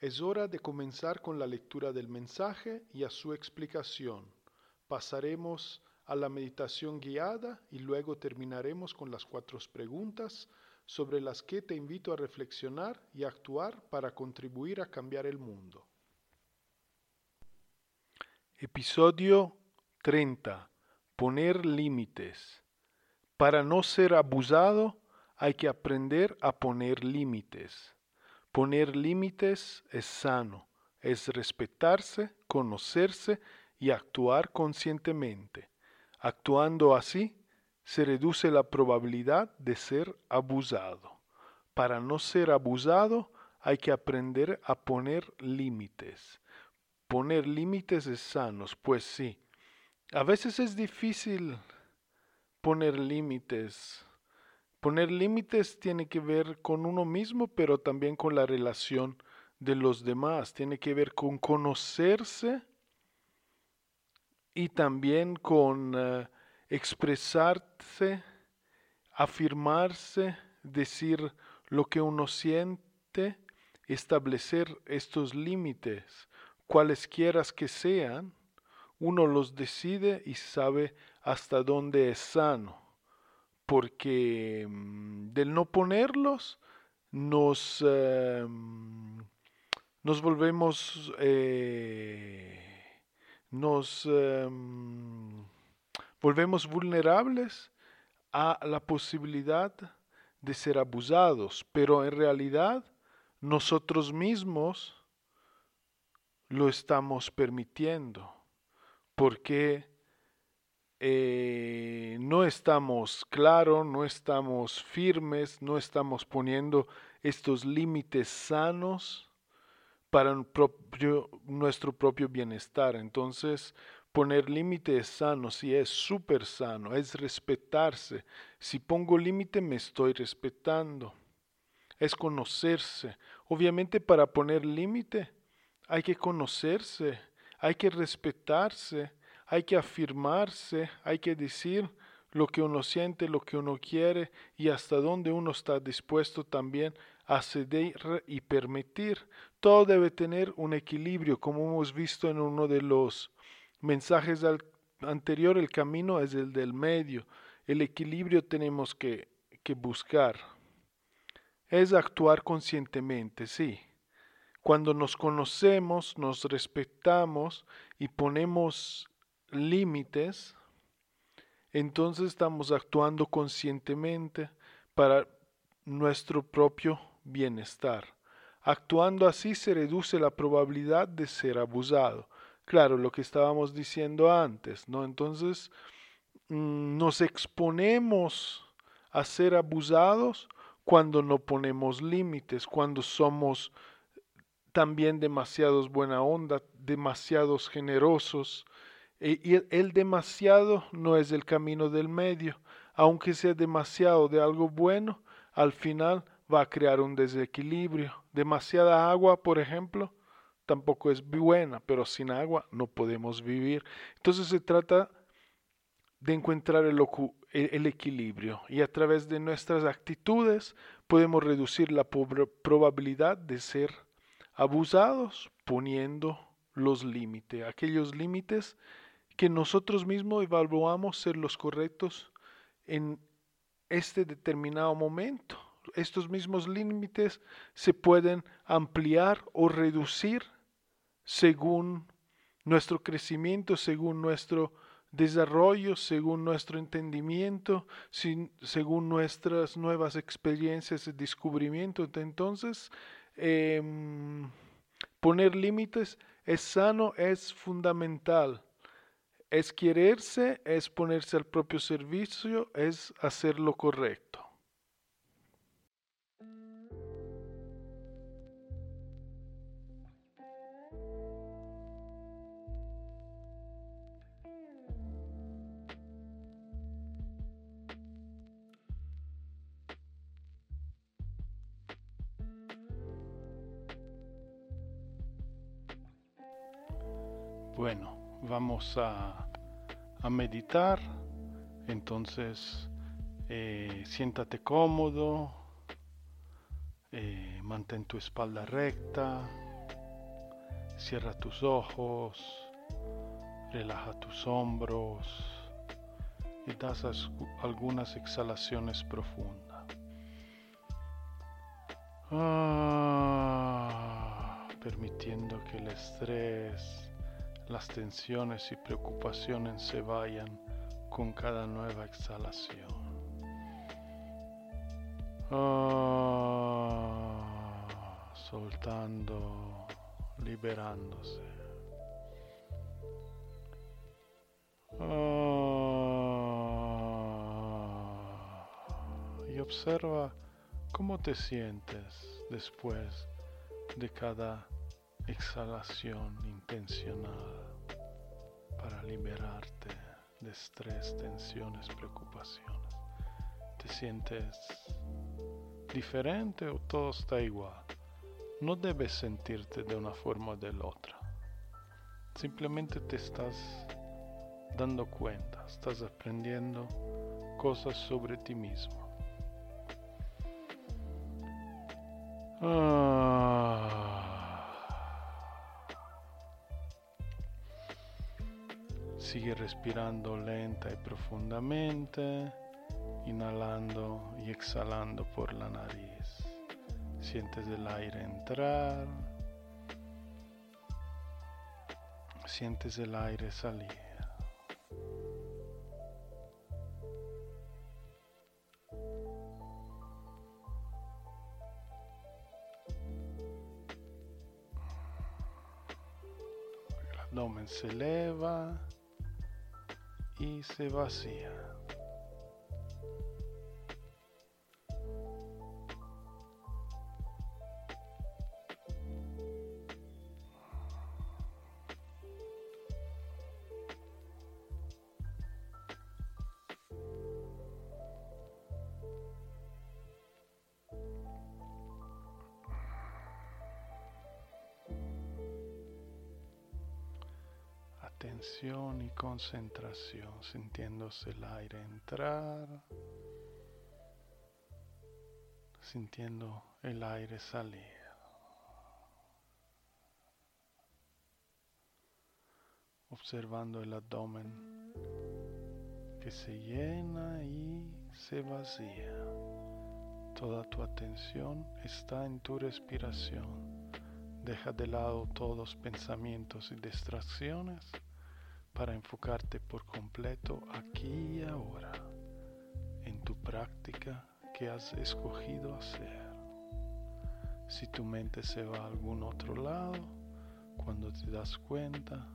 Es hora de comenzar con la lectura del mensaje y a su explicación. Pasaremos a la meditación guiada y luego terminaremos con las cuatro preguntas sobre las que te invito a reflexionar y actuar para contribuir a cambiar el mundo. Episodio 30. Poner límites. Para no ser abusado hay que aprender a poner límites. Poner límites es sano, es respetarse, conocerse y actuar conscientemente. Actuando así, se reduce la probabilidad de ser abusado. Para no ser abusado, hay que aprender a poner límites. Poner límites es sanos, pues sí. A veces es difícil poner límites. Poner límites tiene que ver con uno mismo, pero también con la relación de los demás. Tiene que ver con conocerse y también con uh, expresarse, afirmarse, decir lo que uno siente, establecer estos límites, cualesquiera que sean, uno los decide y sabe hasta dónde es sano porque del no ponerlos nos, eh, nos volvemos, eh, nos eh, volvemos vulnerables a la posibilidad de ser abusados, pero en realidad nosotros mismos lo estamos permitiendo, porque eh, no estamos claros, no estamos firmes, no estamos poniendo estos límites sanos para nuestro propio bienestar. Entonces, poner límites sanos, si es súper sano, es respetarse. Si pongo límite, me estoy respetando. Es conocerse. Obviamente, para poner límite, hay que conocerse, hay que respetarse hay que afirmarse, hay que decir lo que uno siente, lo que uno quiere y hasta dónde uno está dispuesto también a ceder y permitir. Todo debe tener un equilibrio, como hemos visto en uno de los mensajes anterior, el camino es el del medio. El equilibrio tenemos que, que buscar. Es actuar conscientemente, sí. Cuando nos conocemos, nos respetamos y ponemos límites, entonces estamos actuando conscientemente para nuestro propio bienestar. Actuando así se reduce la probabilidad de ser abusado. Claro, lo que estábamos diciendo antes, ¿no? Entonces mm, nos exponemos a ser abusados cuando no ponemos límites, cuando somos también demasiados buena onda, demasiados generosos, el demasiado no es el camino del medio. Aunque sea demasiado de algo bueno, al final va a crear un desequilibrio. Demasiada agua, por ejemplo, tampoco es buena, pero sin agua no podemos vivir. Entonces se trata de encontrar el, el equilibrio y a través de nuestras actitudes podemos reducir la probabilidad de ser abusados poniendo los límites, aquellos límites que nosotros mismos evaluamos ser los correctos en este determinado momento. Estos mismos límites se pueden ampliar o reducir según nuestro crecimiento, según nuestro desarrollo, según nuestro entendimiento, según nuestras nuevas experiencias de descubrimiento. Entonces, em, poner límites es sano, es fundamental. Es quererse, es ponerse al propio servicio, es hacer lo correcto. Bueno, vamos a, meditar. Entonces, eh, siéntate cómodo, eh, mantén tu espalda recta, cierra tus ojos, relaja tus hombros y das algunas exhalaciones profundas. Ah, permitiendo que el estrés las tensiones y preocupaciones se vayan con cada nueva exhalación. Ah, soltando, liberándose. Ah, y observa cómo te sientes después de cada exhalación intencional para liberarte de estrés, tensiones, preocupaciones. ¿Te sientes diferente o todo está igual? No debes sentirte de una forma o de la otra. Simplemente te estás dando cuenta, estás aprendiendo cosas sobre ti mismo. Ah. Sigue respirando lenta y profundamente, inhalando y exhalando por la nariz. Sientes el aire entrar, sientes el aire salir. El abdomen se eleva y se vacía. Y concentración, sintiéndose el aire entrar, sintiendo el aire salir. Observando el abdomen que se llena y se vacía. Toda tu atención está en tu respiración. Deja de lado todos pensamientos y distracciones para enfocarte por completo aquí y ahora en tu práctica que has escogido hacer. Si tu mente se va a algún otro lado, cuando te das cuenta,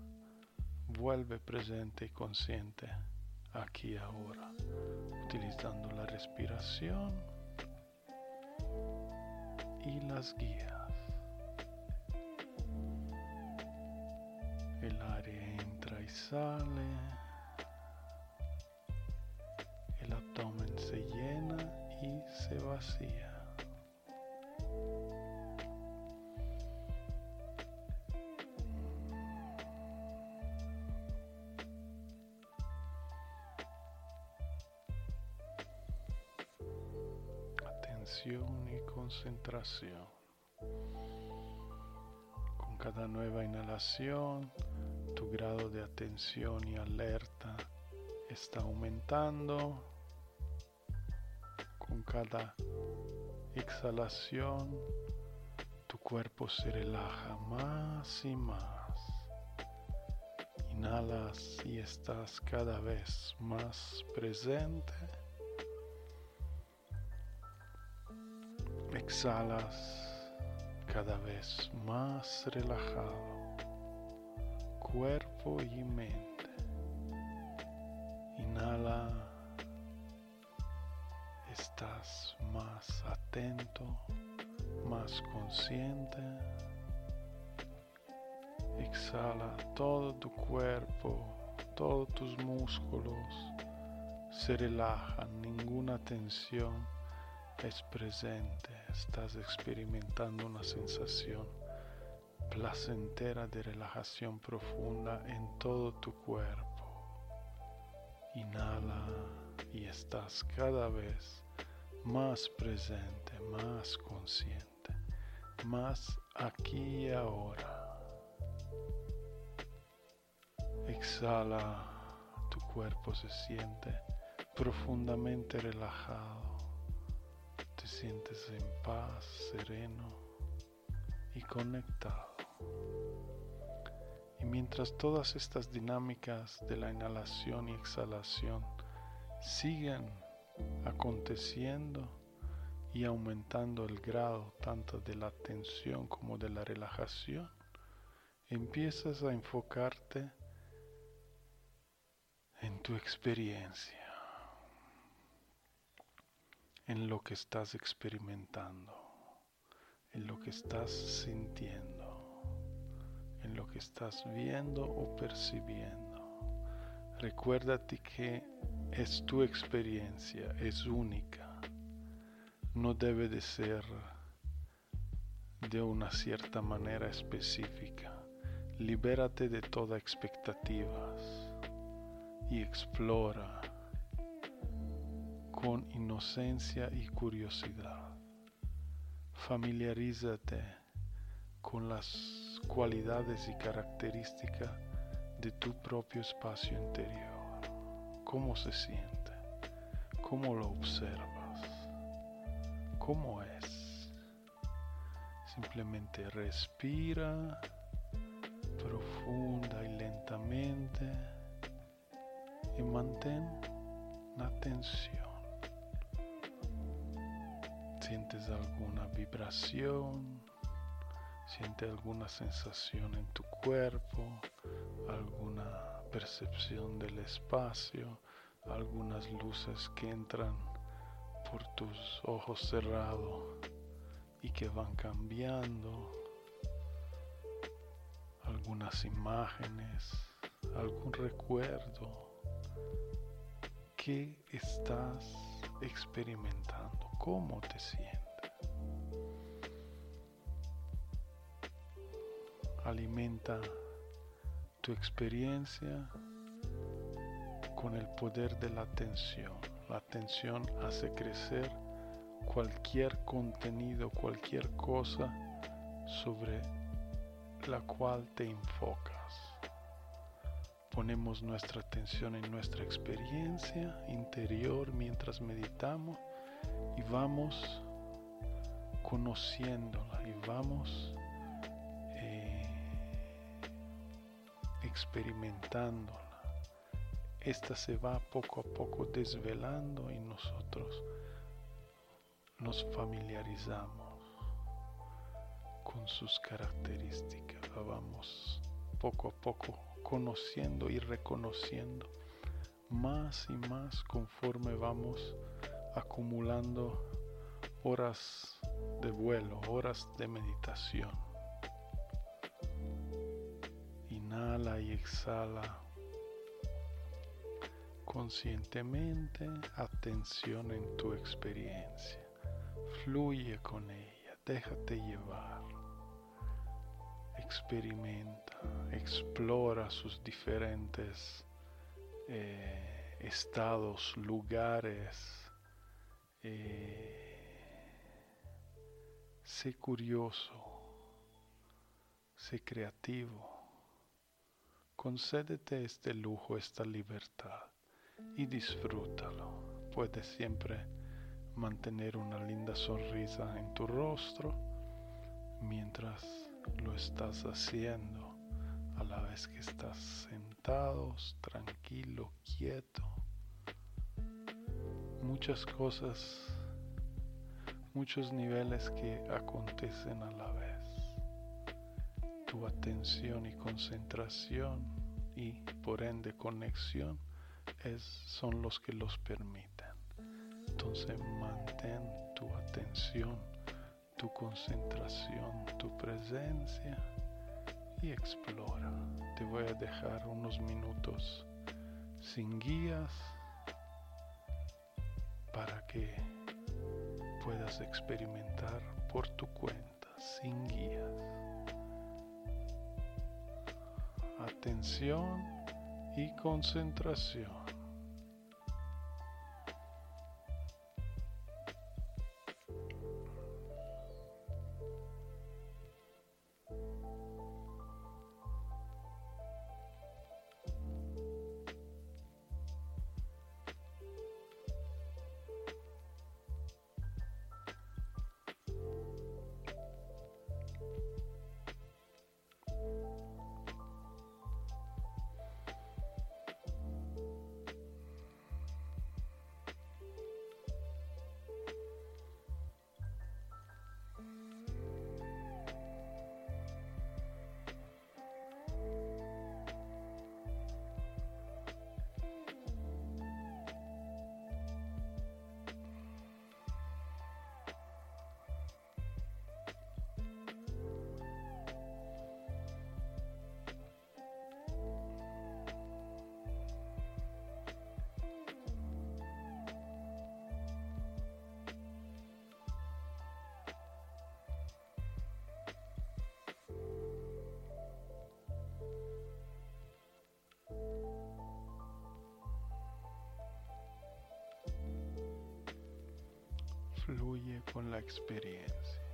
vuelve presente y consciente aquí y ahora, utilizando la respiración y las guías. El abdomen se llena y se vacía. Atención y concentración. Con cada nueva inhalación tu grado de atención y alerta está aumentando. Con cada exhalación, tu cuerpo se relaja más y más. Inhalas y estás cada vez más presente. Exhalas cada vez más relajado, cuerpo y mente. Inhala, estás más atento, más consciente. Exhala todo tu cuerpo, todos tus músculos se relajan, ninguna tensión es presente, estás experimentando una sensación placentera de relajación profunda en todo tu cuerpo. Inhala y estás cada vez más presente, más consciente, más aquí y ahora. Exhala, tu cuerpo se siente profundamente relajado te sientes en paz, sereno y conectado. Y mientras todas estas dinámicas de la inhalación y exhalación siguen aconteciendo y aumentando el grado tanto de la tensión como de la relajación, empiezas a enfocarte en tu experiencia en lo que estás experimentando, en lo que estás sintiendo, en lo que estás viendo o percibiendo. Recuérdate que es tu experiencia, es única, no debe de ser de una cierta manera específica. Libérate de toda expectativas y explora con inocencia y curiosidad. Familiarízate con las cualidades y características de tu propio espacio interior. ¿Cómo se siente? ¿Cómo lo observas? ¿Cómo es? Simplemente respira profunda y lentamente y mantén la atención. ¿Sientes alguna vibración? ¿Sientes alguna sensación en tu cuerpo? ¿Alguna percepción del espacio? ¿Algunas luces que entran por tus ojos cerrados y que van cambiando? ¿Algunas imágenes? ¿Algún recuerdo? ¿Qué estás experimentando? Cómo te sientes. Alimenta tu experiencia con el poder de la atención. La atención hace crecer cualquier contenido, cualquier cosa sobre la cual te enfocas. Ponemos nuestra atención en nuestra experiencia interior mientras meditamos vamos conociéndola y vamos eh, experimentándola. Esta se va poco a poco desvelando y nosotros nos familiarizamos con sus características. vamos poco a poco conociendo y reconociendo más y más conforme vamos acumulando horas de vuelo, horas de meditación. Inhala y exhala conscientemente atención en tu experiencia. Fluye con ella, déjate llevar. Experimenta, explora sus diferentes eh, estados, lugares, eh, sé curioso, sé creativo. Concédete este lujo, esta libertad y disfrútalo. Puedes siempre mantener una linda sonrisa en tu rostro mientras lo estás haciendo a la vez que estás sentado, tranquilo, quieto. Muchas cosas, muchos niveles que acontecen a la vez. Tu atención y concentración y por ende conexión es, son los que los permiten. Entonces mantén tu atención, tu concentración, tu presencia y explora. Te voy a dejar unos minutos sin guías para que puedas experimentar por tu cuenta, sin guías. Atención y concentración. Fluye con la experiencia.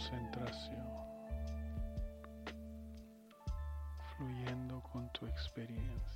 Concentración, fluyendo con tu experiencia.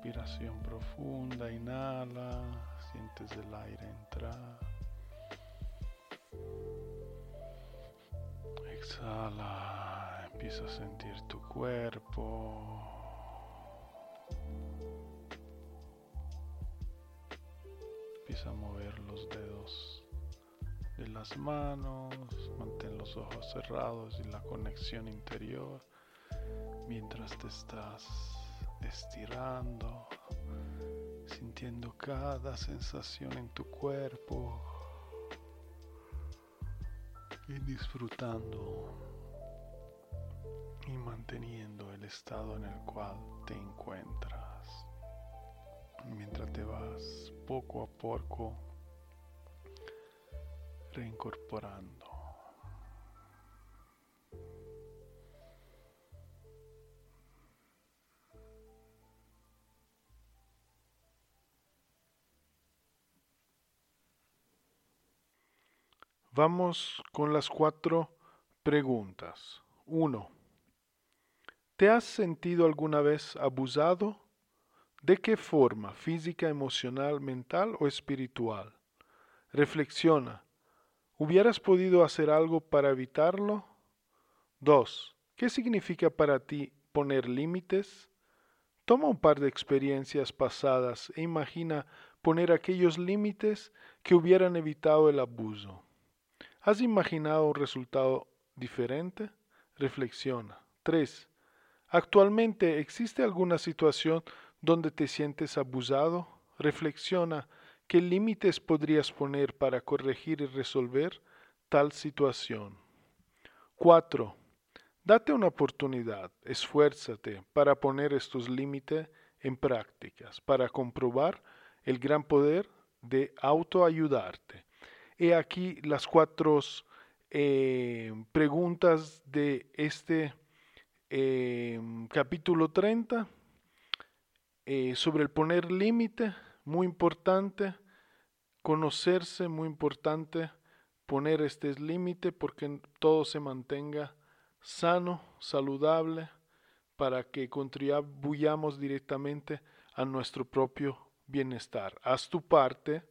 Respiración profunda, inhala, sientes el aire entrar. Exhala, empieza a sentir tu cuerpo. Empieza a mover los dedos de las manos, mantén los ojos cerrados y la conexión interior mientras te estás estirando, sintiendo cada sensación en tu cuerpo y disfrutando y manteniendo el estado en el cual te encuentras mientras te vas poco a poco reincorporando. Vamos con las cuatro preguntas. 1. ¿Te has sentido alguna vez abusado? ¿De qué forma? ¿Física, emocional, mental o espiritual? Reflexiona. ¿Hubieras podido hacer algo para evitarlo? 2. ¿Qué significa para ti poner límites? Toma un par de experiencias pasadas e imagina poner aquellos límites que hubieran evitado el abuso. ¿Has imaginado un resultado diferente? Reflexiona. 3. ¿Actualmente existe alguna situación donde te sientes abusado? Reflexiona qué límites podrías poner para corregir y resolver tal situación. 4. Date una oportunidad, esfuérzate para poner estos límites en prácticas, para comprobar el gran poder de autoayudarte. He aquí las cuatro eh, preguntas de este eh, capítulo 30 eh, sobre el poner límite, muy importante, conocerse, muy importante poner este límite porque todo se mantenga sano, saludable, para que contribuyamos directamente a nuestro propio bienestar. Haz tu parte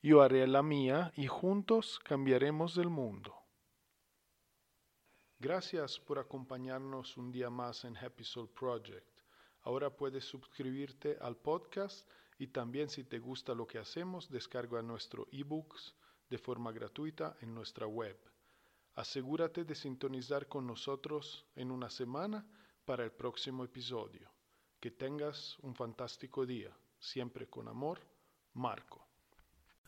yo haré la mía y juntos cambiaremos el mundo. Gracias por acompañarnos un día más en Happy Soul Project. Ahora puedes suscribirte al podcast y también si te gusta lo que hacemos, descarga nuestro ebooks de forma gratuita en nuestra web. Asegúrate de sintonizar con nosotros en una semana para el próximo episodio. Que tengas un fantástico día. Siempre con amor, Marco.